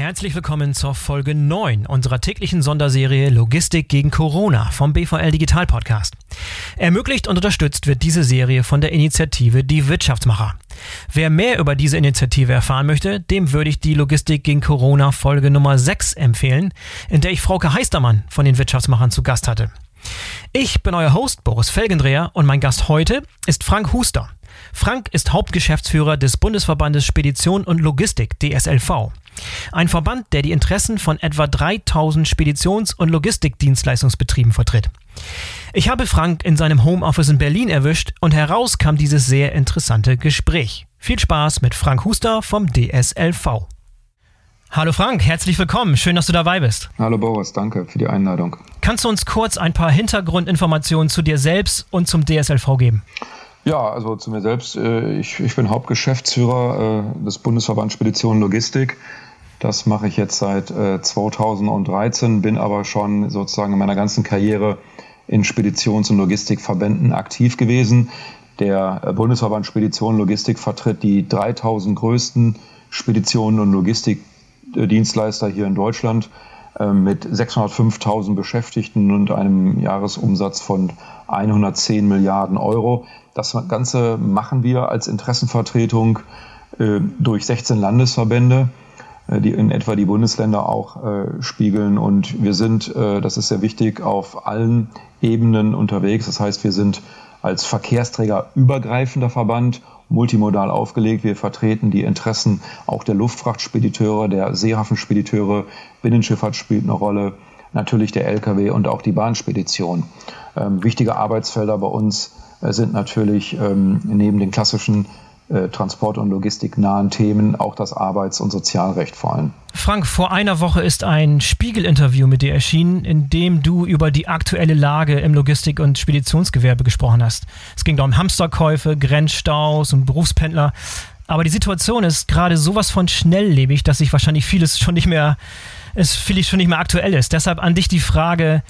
Herzlich willkommen zur Folge 9 unserer täglichen Sonderserie Logistik gegen Corona vom BVL Digital Podcast. Ermöglicht und unterstützt wird diese Serie von der Initiative Die Wirtschaftsmacher. Wer mehr über diese Initiative erfahren möchte, dem würde ich die Logistik gegen Corona Folge Nummer 6 empfehlen, in der ich Frauke Heistermann von den Wirtschaftsmachern zu Gast hatte. Ich bin euer Host Boris Felgendreher und mein Gast heute ist Frank Huster. Frank ist Hauptgeschäftsführer des Bundesverbandes Spedition und Logistik DSLV. Ein Verband, der die Interessen von etwa 3000 Speditions- und Logistikdienstleistungsbetrieben vertritt. Ich habe Frank in seinem Homeoffice in Berlin erwischt und heraus kam dieses sehr interessante Gespräch. Viel Spaß mit Frank Huster vom DSLV. Hallo Frank, herzlich willkommen. Schön, dass du dabei bist. Hallo Boris, danke für die Einladung. Kannst du uns kurz ein paar Hintergrundinformationen zu dir selbst und zum DSLV geben? Ja, also zu mir selbst. Äh, ich, ich bin Hauptgeschäftsführer äh, des Bundesverbands Spedition Logistik. Das mache ich jetzt seit 2013, äh, bin aber schon sozusagen in meiner ganzen Karriere in Speditions- und Logistikverbänden aktiv gewesen. Der Bundesverband Spedition Logistik vertritt die 3000 größten Speditionen und Logistikdienstleister hier in Deutschland mit 605.000 Beschäftigten und einem Jahresumsatz von 110 Milliarden Euro. Das Ganze machen wir als Interessenvertretung äh, durch 16 Landesverbände, äh, die in etwa die Bundesländer auch äh, spiegeln. Und wir sind, äh, das ist sehr wichtig, auf allen Ebenen unterwegs. Das heißt, wir sind als Verkehrsträger übergreifender Verband multimodal aufgelegt. Wir vertreten die Interessen auch der Luftfrachtspediteure, der Seehafenspediteure, Binnenschifffahrt spielt eine Rolle, natürlich der Lkw und auch die Bahnspedition. Ähm, wichtige Arbeitsfelder bei uns äh, sind natürlich ähm, neben den klassischen Transport- und logistiknahen Themen auch das Arbeits- und Sozialrecht vor allem. Frank, vor einer Woche ist ein Spiegel-Interview mit dir erschienen, in dem du über die aktuelle Lage im Logistik- und Speditionsgewerbe gesprochen hast. Es ging da um Hamsterkäufe, Grenzstaus und Berufspendler. Aber die Situation ist gerade sowas von schnelllebig, dass sich wahrscheinlich vieles schon nicht mehr, es vieles schon nicht mehr aktuell ist. Deshalb an dich die Frage,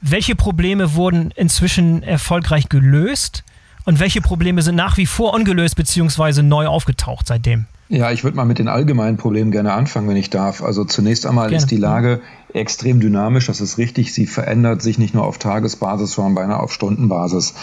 welche Probleme wurden inzwischen erfolgreich gelöst und welche Probleme sind nach wie vor ungelöst bzw. neu aufgetaucht seitdem? Ja, ich würde mal mit den allgemeinen Problemen gerne anfangen, wenn ich darf. Also zunächst einmal gerne. ist die Lage extrem dynamisch, das ist richtig. Sie verändert sich nicht nur auf Tagesbasis, sondern beinahe auf Stundenbasis.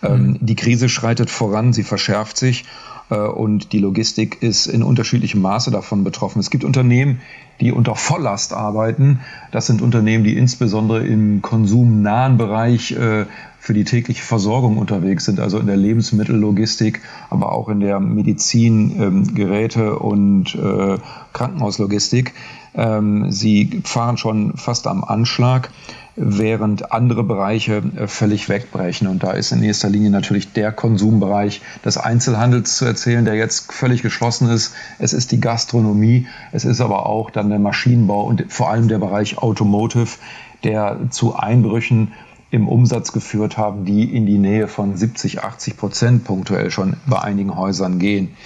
Mhm. Ähm, die Krise schreitet voran, sie verschärft sich und die Logistik ist in unterschiedlichem Maße davon betroffen. Es gibt Unternehmen, die unter Volllast arbeiten. Das sind Unternehmen, die insbesondere im konsumnahen Bereich äh, für die tägliche Versorgung unterwegs sind, also in der Lebensmittellogistik, aber auch in der Medizin, ähm, Geräte und äh, Krankenhauslogistik. Ähm, sie fahren schon fast am Anschlag während andere Bereiche äh, völlig wegbrechen. Und da ist in erster Linie natürlich der Konsumbereich des Einzelhandels zu erzählen, der jetzt völlig geschlossen ist. Es ist die Gastronomie, es ist aber auch dann der Maschinenbau und vor allem der Bereich Automotive, der zu Einbrüchen im Umsatz geführt haben, die in die Nähe von 70, 80 Prozent punktuell schon bei einigen Häusern gehen.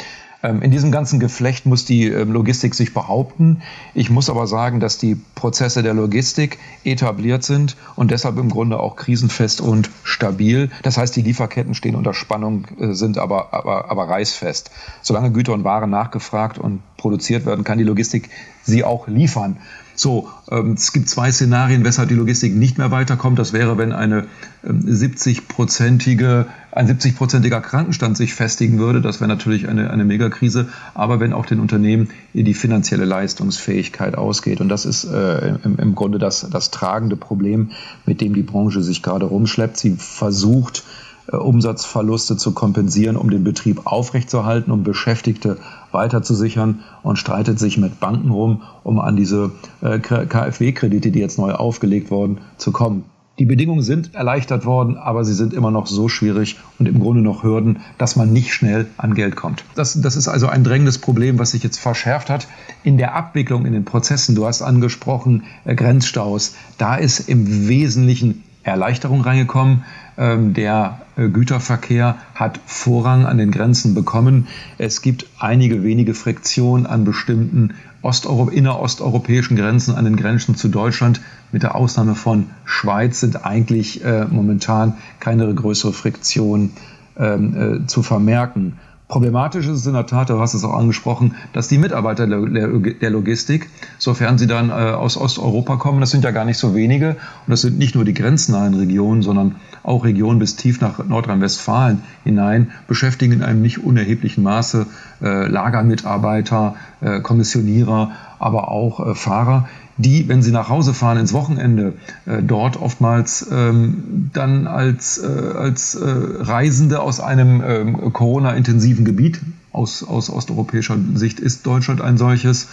Ähm, in diesem ganzen Geflecht muss die ähm, Logistik sich behaupten. Ich muss aber sagen, dass die Prozesse der Logistik etabliert sind und deshalb im Grunde auch krisenfest und stabil. Das heißt, die Lieferketten stehen unter Spannung, äh, sind aber, aber, aber reißfest. Solange Güter und Waren nachgefragt und produziert werden, kann die Logistik sie auch liefern. So, ähm, es gibt zwei Szenarien, weshalb die Logistik nicht mehr weiterkommt. Das wäre, wenn eine 70-prozentige, ähm, ein 70-prozentiger Krankenstand sich festigen würde. Das wäre natürlich eine, eine Megakrise. Aber wenn auch den Unternehmen die finanzielle Leistungsfähigkeit ausgeht. Und das ist äh, im, im Grunde das, das tragende Problem, mit dem die Branche sich gerade rumschleppt. Sie versucht, Umsatzverluste zu kompensieren, um den Betrieb aufrechtzuerhalten, um Beschäftigte weiterzusichern und streitet sich mit Banken rum, um an diese äh, KfW-Kredite, die jetzt neu aufgelegt wurden, zu kommen. Die Bedingungen sind erleichtert worden, aber sie sind immer noch so schwierig und im Grunde noch Hürden, dass man nicht schnell an Geld kommt. Das, das ist also ein drängendes Problem, was sich jetzt verschärft hat in der Abwicklung, in den Prozessen. Du hast angesprochen äh, Grenzstaus. Da ist im Wesentlichen Erleichterung reingekommen. Ähm, der äh, Güterverkehr hat Vorrang an den Grenzen bekommen. Es gibt einige wenige Friktionen an bestimmten Osteuro innerosteuropäischen Grenzen, an den Grenzen zu Deutschland. Mit der Ausnahme von Schweiz sind eigentlich äh, momentan keine größere Friktion ähm, äh, zu vermerken. Problematisch ist es in der Tat, du hast es auch angesprochen, dass die Mitarbeiter der Logistik, sofern sie dann äh, aus Osteuropa kommen, das sind ja gar nicht so wenige, und das sind nicht nur die grenznahen Regionen, sondern auch Regionen bis tief nach Nordrhein-Westfalen hinein, beschäftigen in einem nicht unerheblichen Maße äh, Lagermitarbeiter, äh, Kommissionierer, aber auch äh, Fahrer, die, wenn sie nach Hause fahren ins Wochenende, äh, dort oftmals ähm, dann als, äh, als äh, Reisende aus einem ähm, Corona-intensiven Gebiet, aus, aus osteuropäischer Sicht ist Deutschland ein solches,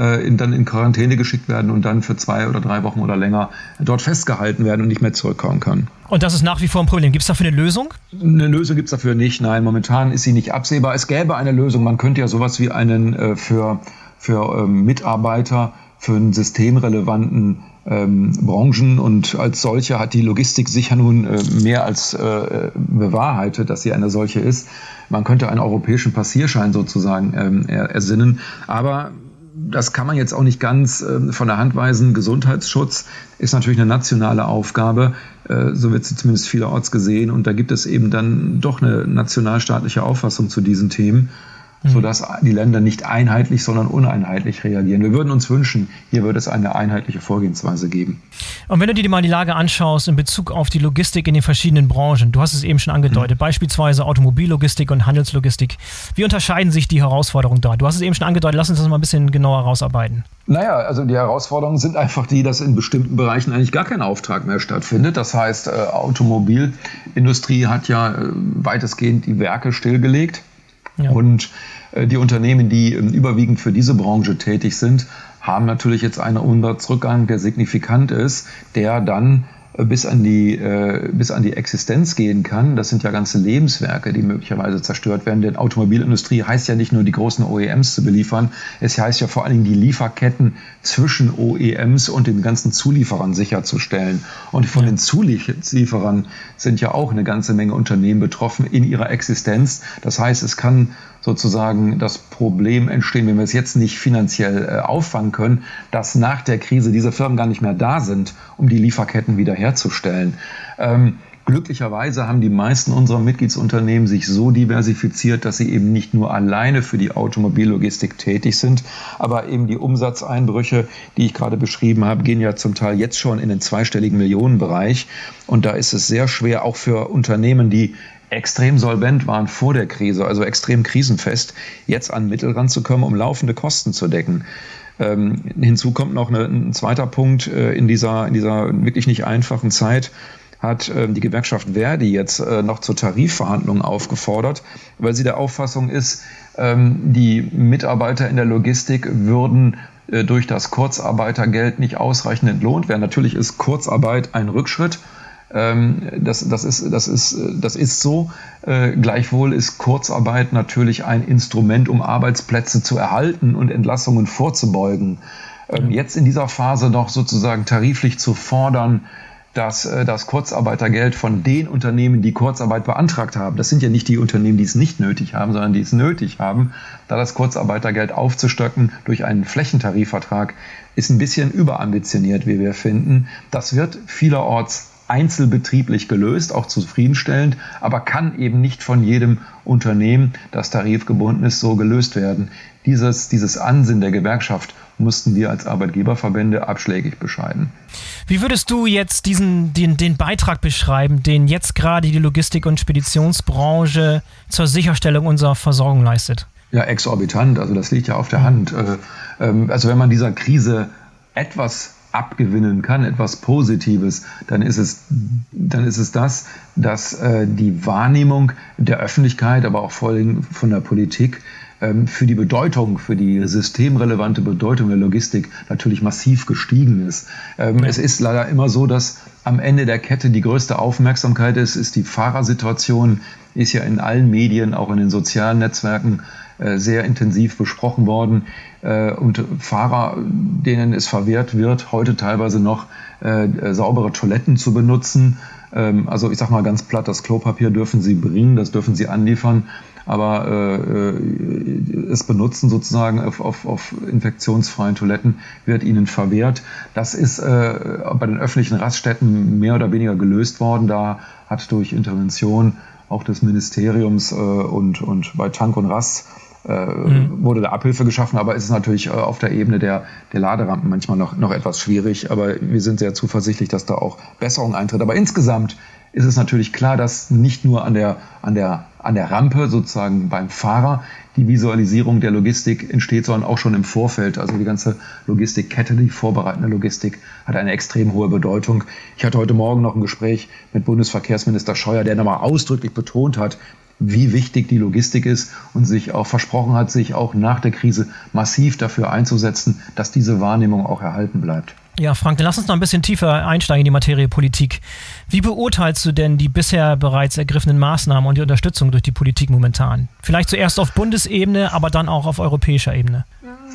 äh, in, dann in Quarantäne geschickt werden und dann für zwei oder drei Wochen oder länger dort festgehalten werden und nicht mehr zurückkommen können. Und das ist nach wie vor ein Problem. Gibt es dafür eine Lösung? Eine Lösung gibt es dafür nicht. Nein, momentan ist sie nicht absehbar. Es gäbe eine Lösung. Man könnte ja sowas wie einen äh, für, für ähm, Mitarbeiter für einen systemrelevanten ähm, Branchen und als solche hat die Logistik sicher nun äh, mehr als äh, bewahrheitet, dass sie eine solche ist. Man könnte einen europäischen Passierschein sozusagen ähm, ersinnen, aber das kann man jetzt auch nicht ganz äh, von der Hand weisen. Gesundheitsschutz ist natürlich eine nationale Aufgabe, äh, so wird sie zumindest vielerorts gesehen. Und da gibt es eben dann doch eine nationalstaatliche Auffassung zu diesen Themen sodass die Länder nicht einheitlich, sondern uneinheitlich reagieren. Wir würden uns wünschen, hier würde es eine einheitliche Vorgehensweise geben. Und wenn du dir mal die Lage anschaust in Bezug auf die Logistik in den verschiedenen Branchen, du hast es eben schon angedeutet, mhm. beispielsweise Automobillogistik und Handelslogistik, wie unterscheiden sich die Herausforderungen da? Du hast es eben schon angedeutet, lass uns das mal ein bisschen genauer rausarbeiten. Naja, also die Herausforderungen sind einfach die, dass in bestimmten Bereichen eigentlich gar kein Auftrag mehr stattfindet. Das heißt, äh, Automobilindustrie hat ja äh, weitestgehend die Werke stillgelegt. Ja. Und äh, die Unternehmen, die ähm, überwiegend für diese Branche tätig sind, haben natürlich jetzt einen Umsatzrückgang, der signifikant ist, der dann bis an die, äh, bis an die Existenz gehen kann. Das sind ja ganze Lebenswerke, die möglicherweise zerstört werden. Denn Automobilindustrie heißt ja nicht nur die großen OEMs zu beliefern, es heißt ja vor allen Dingen die Lieferketten zwischen OEMs und den ganzen Zulieferern sicherzustellen. Und von den Zulieferern sind ja auch eine ganze Menge Unternehmen betroffen in ihrer Existenz. Das heißt, es kann sozusagen das Problem entstehen, wenn wir es jetzt nicht finanziell äh, auffangen können, dass nach der Krise diese Firmen gar nicht mehr da sind, um die Lieferketten wiederherzustellen. Ähm, Glücklicherweise haben die meisten unserer Mitgliedsunternehmen sich so diversifiziert, dass sie eben nicht nur alleine für die Automobillogistik tätig sind, aber eben die Umsatzeinbrüche, die ich gerade beschrieben habe, gehen ja zum Teil jetzt schon in den zweistelligen Millionenbereich. Und da ist es sehr schwer, auch für Unternehmen, die extrem solvent waren vor der Krise, also extrem krisenfest, jetzt an Mittel ranzukommen, um laufende Kosten zu decken. Ähm, hinzu kommt noch eine, ein zweiter Punkt äh, in, dieser, in dieser wirklich nicht einfachen Zeit hat äh, die Gewerkschaft Verdi jetzt äh, noch zur Tarifverhandlungen aufgefordert, weil sie der Auffassung ist, ähm, die Mitarbeiter in der Logistik würden äh, durch das Kurzarbeitergeld nicht ausreichend entlohnt werden. Natürlich ist Kurzarbeit ein Rückschritt ähm, das, das, ist, das, ist, das ist so. Äh, gleichwohl ist Kurzarbeit natürlich ein Instrument, um Arbeitsplätze zu erhalten und Entlassungen vorzubeugen. Ähm, jetzt in dieser Phase noch sozusagen tariflich zu fordern, dass äh, das Kurzarbeitergeld von den Unternehmen, die Kurzarbeit beantragt haben, das sind ja nicht die Unternehmen, die es nicht nötig haben, sondern die es nötig haben, da das Kurzarbeitergeld aufzustocken durch einen Flächentarifvertrag, ist ein bisschen überambitioniert, wie wir finden. Das wird vielerorts einzelbetrieblich gelöst, auch zufriedenstellend, aber kann eben nicht von jedem Unternehmen, das tarifgebunden ist, so gelöst werden. Dieses, dieses Ansinnen der Gewerkschaft mussten wir als Arbeitgeberverbände abschlägig bescheiden. Wie würdest du jetzt diesen, den, den Beitrag beschreiben, den jetzt gerade die Logistik- und Speditionsbranche zur Sicherstellung unserer Versorgung leistet? Ja, exorbitant. Also das liegt ja auf der Hand. Äh, ähm, also wenn man dieser Krise etwas abgewinnen kann, etwas Positives, dann ist es, dann ist es das, dass äh, die Wahrnehmung der Öffentlichkeit, aber auch vor allem von der Politik ähm, für die Bedeutung, für die systemrelevante Bedeutung der Logistik natürlich massiv gestiegen ist. Ähm. Es ist leider immer so, dass am Ende der Kette die größte Aufmerksamkeit ist, ist die Fahrersituation, ist ja in allen Medien, auch in den sozialen Netzwerken sehr intensiv besprochen worden. Äh, und Fahrer, denen es verwehrt wird, heute teilweise noch äh, saubere Toiletten zu benutzen. Ähm, also ich sage mal ganz platt, das Klopapier dürfen sie bringen, das dürfen sie anliefern, aber es benutzen sozusagen auf, auf, auf infektionsfreien Toiletten wird ihnen verwehrt. Das ist bei den öffentlichen Raststätten mehr oder weniger gelöst worden. Da hat durch Intervention auch des Ministeriums äh, und, und bei Tank und Rast äh, mhm. wurde da Abhilfe geschaffen, aber es ist natürlich äh, auf der Ebene der, der Laderampen manchmal noch, noch etwas schwierig. Aber wir sind sehr zuversichtlich, dass da auch Besserung eintritt. Aber insgesamt ist es natürlich klar, dass nicht nur an der, an der, an der Rampe sozusagen beim Fahrer die Visualisierung der Logistik entsteht, sondern auch schon im Vorfeld. Also die ganze Logistikkette, die vorbereitende Logistik hat eine extrem hohe Bedeutung. Ich hatte heute Morgen noch ein Gespräch mit Bundesverkehrsminister Scheuer, der nochmal ausdrücklich betont hat, wie wichtig die Logistik ist und sich auch versprochen hat, sich auch nach der Krise massiv dafür einzusetzen, dass diese Wahrnehmung auch erhalten bleibt. Ja, Frank, dann lass uns noch ein bisschen tiefer einsteigen in die Materie Politik. Wie beurteilst du denn die bisher bereits ergriffenen Maßnahmen und die Unterstützung durch die Politik momentan? Vielleicht zuerst auf Bundesebene, aber dann auch auf europäischer Ebene.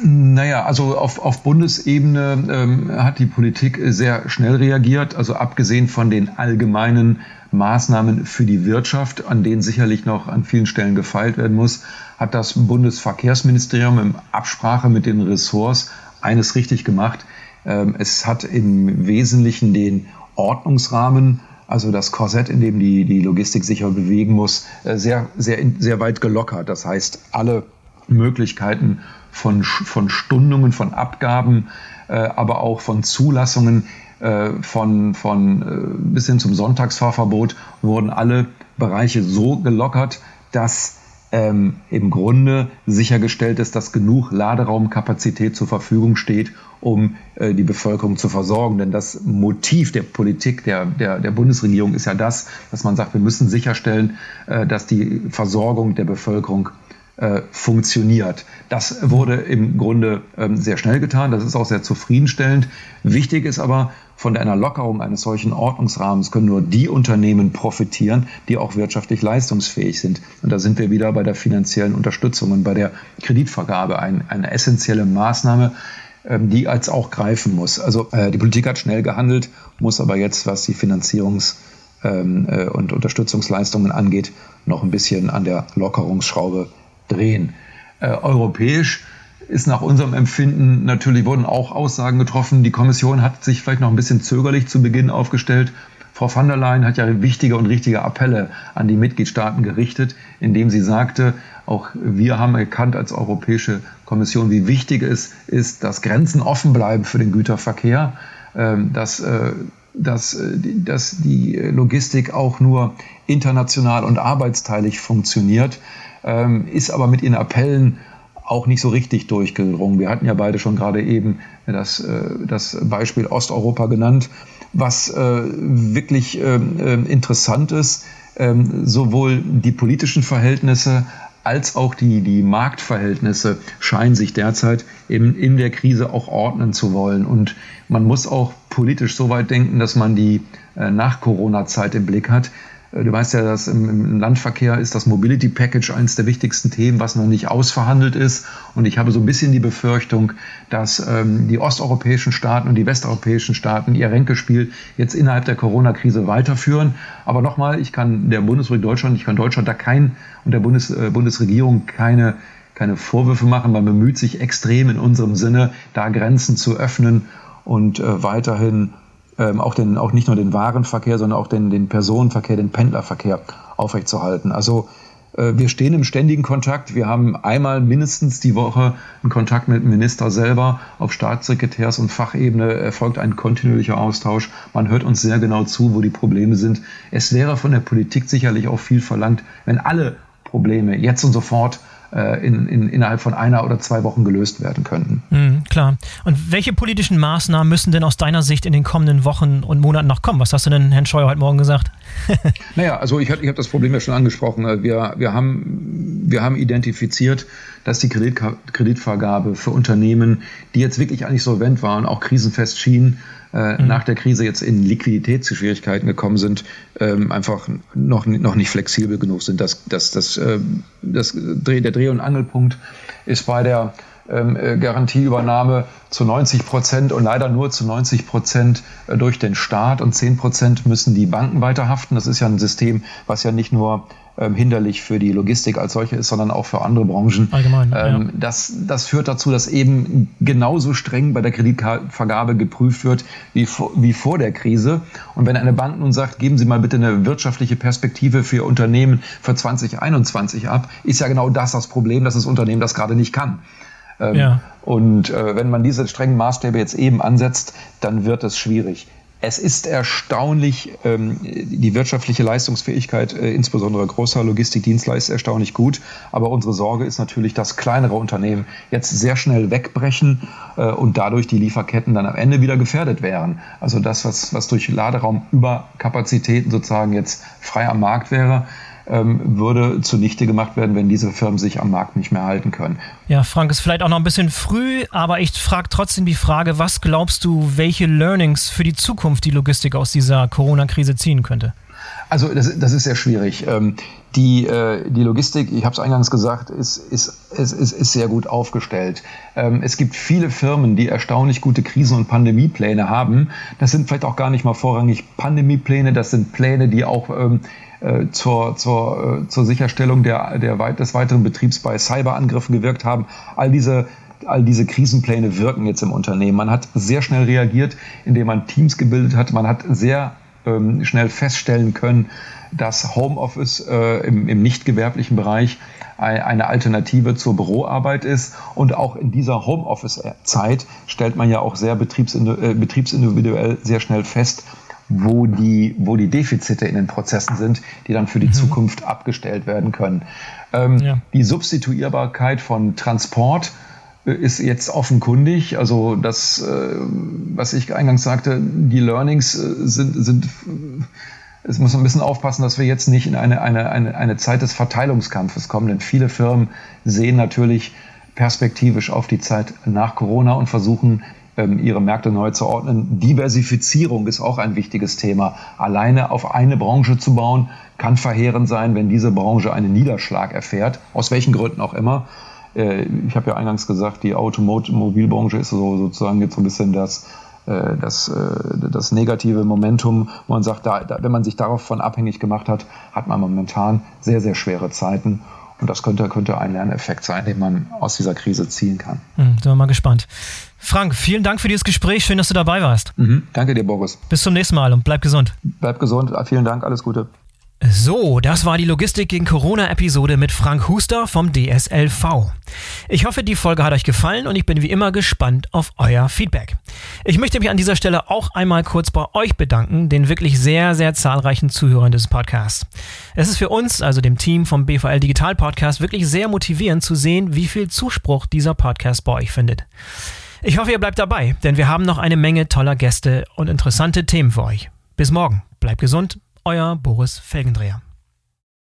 Naja, also auf, auf Bundesebene ähm, hat die Politik sehr schnell reagiert. Also abgesehen von den allgemeinen Maßnahmen für die Wirtschaft, an denen sicherlich noch an vielen Stellen gefeilt werden muss, hat das Bundesverkehrsministerium in Absprache mit den Ressorts eines richtig gemacht. Ähm, es hat im Wesentlichen den Ordnungsrahmen, also das Korsett, in dem die, die Logistik sich bewegen muss, äh, sehr, sehr, sehr weit gelockert. Das heißt, alle Möglichkeiten von, von Stundungen, von Abgaben, äh, aber auch von Zulassungen äh, von, von bis hin zum Sonntagsfahrverbot wurden alle Bereiche so gelockert, dass ähm, im Grunde sichergestellt ist, dass genug Laderaumkapazität zur Verfügung steht, um äh, die Bevölkerung zu versorgen. Denn das Motiv der Politik der, der, der Bundesregierung ist ja das, dass man sagt, wir müssen sicherstellen, äh, dass die Versorgung der Bevölkerung äh, funktioniert. Das wurde im Grunde ähm, sehr schnell getan. Das ist auch sehr zufriedenstellend. Wichtig ist aber, von einer Lockerung eines solchen Ordnungsrahmens können nur die Unternehmen profitieren, die auch wirtschaftlich leistungsfähig sind. Und da sind wir wieder bei der finanziellen Unterstützung und bei der Kreditvergabe. Ein, eine essentielle Maßnahme, ähm, die als auch greifen muss. Also äh, die Politik hat schnell gehandelt, muss aber jetzt, was die Finanzierungs- ähm, äh, und Unterstützungsleistungen angeht, noch ein bisschen an der Lockerungsschraube drehen. Äh, europäisch ist nach unserem Empfinden natürlich wurden auch Aussagen getroffen. Die Kommission hat sich vielleicht noch ein bisschen zögerlich zu Beginn aufgestellt. Frau van der Leyen hat ja wichtige und richtige Appelle an die Mitgliedstaaten gerichtet, indem sie sagte, auch wir haben erkannt als Europäische Kommission, wie wichtig es ist, dass Grenzen offen bleiben für den Güterverkehr, ähm, dass, äh, dass, äh, dass die Logistik auch nur international und arbeitsteilig funktioniert, ähm, ist aber mit ihren Appellen auch nicht so richtig durchgedrungen. Wir hatten ja beide schon gerade eben das, äh, das Beispiel Osteuropa genannt, was äh, wirklich äh, interessant ist, ähm, sowohl die politischen Verhältnisse als auch die, die Marktverhältnisse scheinen sich derzeit in, in der Krise auch ordnen zu wollen. Und man muss auch politisch so weit denken, dass man die Nach-Corona-Zeit im Blick hat. Äh, du weißt ja, dass im, Landverkehr ist das Mobility Package eines der wichtigsten Themen, was noch nicht ausverhandelt ist. Und ich habe so ein bisschen die Befürchtung, dass ähm, die osteuropäischen Staaten und die westeuropäischen Staaten ihr Ränkespiel jetzt innerhalb der Corona-Krise weiterführen. Aber nochmal, ich kann der Bundesrepublik Deutschland, ich kann Deutschland da kein und der Bundes, äh, Bundesregierung keine keine Vorwürfe machen. Man bemüht sich extrem in unserem Sinne, da Grenzen zu öffnen und äh, weiterhin ähm, auch, den, auch nicht nur den Warenverkehr, sondern auch den, den Personenverkehr, den Pendlerverkehr aufrechtzuerhalten. Also äh, wir stehen im ständigen Kontakt. Wir haben einmal mindestens die Woche einen Kontakt mit dem Minister selber. Auf Staatssekretärs- und Fachebene erfolgt ein kontinuierlicher Austausch. Man hört uns sehr genau zu, wo die Probleme sind. Es wäre von der Politik sicherlich auch viel verlangt, wenn alle Probleme jetzt und sofort in, in, innerhalb von einer oder zwei Wochen gelöst werden könnten. Mhm, klar. Und welche politischen Maßnahmen müssen denn aus deiner Sicht in den kommenden Wochen und Monaten noch kommen? Was hast du denn Herrn Scheuer heute Morgen gesagt? naja, also ich, ich habe das Problem ja schon angesprochen. Wir, wir, haben, wir haben identifiziert, dass die Kredit, Kreditvergabe für Unternehmen, die jetzt wirklich eigentlich solvent waren, auch krisenfest schienen, äh, mhm. nach der Krise jetzt in Liquiditätsschwierigkeiten gekommen sind, ähm, einfach noch, noch nicht flexibel genug sind. Das, das, das, äh, das Dreh, der Dreh- und Angelpunkt ist bei der ähm, äh, Garantieübernahme zu 90 Prozent und leider nur zu 90 Prozent äh, durch den Staat und 10 Prozent müssen die Banken weiterhaften. Das ist ja ein System, was ja nicht nur ähm, hinderlich für die Logistik als solche ist, sondern auch für andere Branchen. Allgemein. Ähm, ja. das, das führt dazu, dass eben genauso streng bei der Kreditvergabe geprüft wird wie vor, wie vor der Krise. Und wenn eine Bank nun sagt, geben Sie mal bitte eine wirtschaftliche Perspektive für Ihr Unternehmen für 2021 ab, ist ja genau das das Problem, dass das Unternehmen das gerade nicht kann. Ähm, ja. Und äh, wenn man diese strengen Maßstäbe jetzt eben ansetzt, dann wird es schwierig. Es ist erstaunlich, ähm, die wirtschaftliche Leistungsfähigkeit, äh, insbesondere großer Logistikdienstleister, ist erstaunlich gut. Aber unsere Sorge ist natürlich, dass kleinere Unternehmen jetzt sehr schnell wegbrechen äh, und dadurch die Lieferketten dann am Ende wieder gefährdet wären. Also das, was, was durch Laderaumüberkapazitäten sozusagen jetzt frei am Markt wäre, ähm, würde zunichte gemacht werden, wenn diese Firmen sich am Markt nicht mehr halten können. Ja, Frank, ist vielleicht auch noch ein bisschen früh, aber ich frage trotzdem die Frage, was glaubst du, welche Learnings für die Zukunft die Logistik aus dieser Corona-Krise ziehen könnte? Also das, das ist sehr schwierig. Ähm, die, äh, die Logistik, ich habe es eingangs gesagt, ist, ist, ist, ist, ist sehr gut aufgestellt. Ähm, es gibt viele Firmen, die erstaunlich gute Krisen- und Pandemiepläne haben. Das sind vielleicht auch gar nicht mal vorrangig Pandemiepläne, das sind Pläne, die auch ähm, äh, zur, zur, äh, zur Sicherstellung der, der weit, des weiteren Betriebs bei Cyberangriffen gewirkt haben. All diese all diese Krisenpläne wirken jetzt im Unternehmen. Man hat sehr schnell reagiert, indem man Teams gebildet hat. Man hat sehr ähm, schnell feststellen können, dass Homeoffice äh, im, im nicht gewerblichen Bereich eine Alternative zur Büroarbeit ist. Und auch in dieser Homeoffice-Zeit stellt man ja auch sehr betriebsindividuell, äh, betriebsindividuell sehr schnell fest, wo die, wo die Defizite in den Prozessen sind, die dann für die mhm. Zukunft abgestellt werden können. Ähm, ja. Die Substituierbarkeit von Transport ist jetzt offenkundig. Also das, äh, was ich eingangs sagte, die Learnings äh, sind, sind es muss ein bisschen aufpassen, dass wir jetzt nicht in eine, eine, eine, eine Zeit des Verteilungskampfes kommen, denn viele Firmen sehen natürlich perspektivisch auf die Zeit nach Corona und versuchen ähm, ihre Märkte neu zu ordnen. Diversifizierung ist auch ein wichtiges Thema. Alleine auf eine Branche zu bauen, kann verheerend sein, wenn diese Branche einen Niederschlag erfährt, aus welchen Gründen auch immer. Äh, ich habe ja eingangs gesagt, die Automobilbranche ist so, sozusagen jetzt so ein bisschen das, äh, das, äh, das negative Momentum, wo man sagt, da, wenn man sich davon abhängig gemacht hat, hat man momentan sehr, sehr schwere Zeiten. Und das könnte, könnte ein Lerneffekt sein, den man aus dieser Krise ziehen kann. Hm, sind wir mal gespannt. Frank, vielen Dank für dieses Gespräch. Schön, dass du dabei warst. Mhm, danke dir, Boris. Bis zum nächsten Mal und bleib gesund. Bleib gesund. Vielen Dank. Alles Gute. So, das war die Logistik gegen Corona-Episode mit Frank Huster vom DSLV. Ich hoffe, die Folge hat euch gefallen und ich bin wie immer gespannt auf euer Feedback. Ich möchte mich an dieser Stelle auch einmal kurz bei euch bedanken, den wirklich sehr, sehr zahlreichen Zuhörern des Podcasts. Es ist für uns, also dem Team vom BVL Digital Podcast, wirklich sehr motivierend zu sehen, wie viel Zuspruch dieser Podcast bei euch findet. Ich hoffe, ihr bleibt dabei, denn wir haben noch eine Menge toller Gäste und interessante Themen für euch. Bis morgen. Bleibt gesund euer Boris Felgendreher.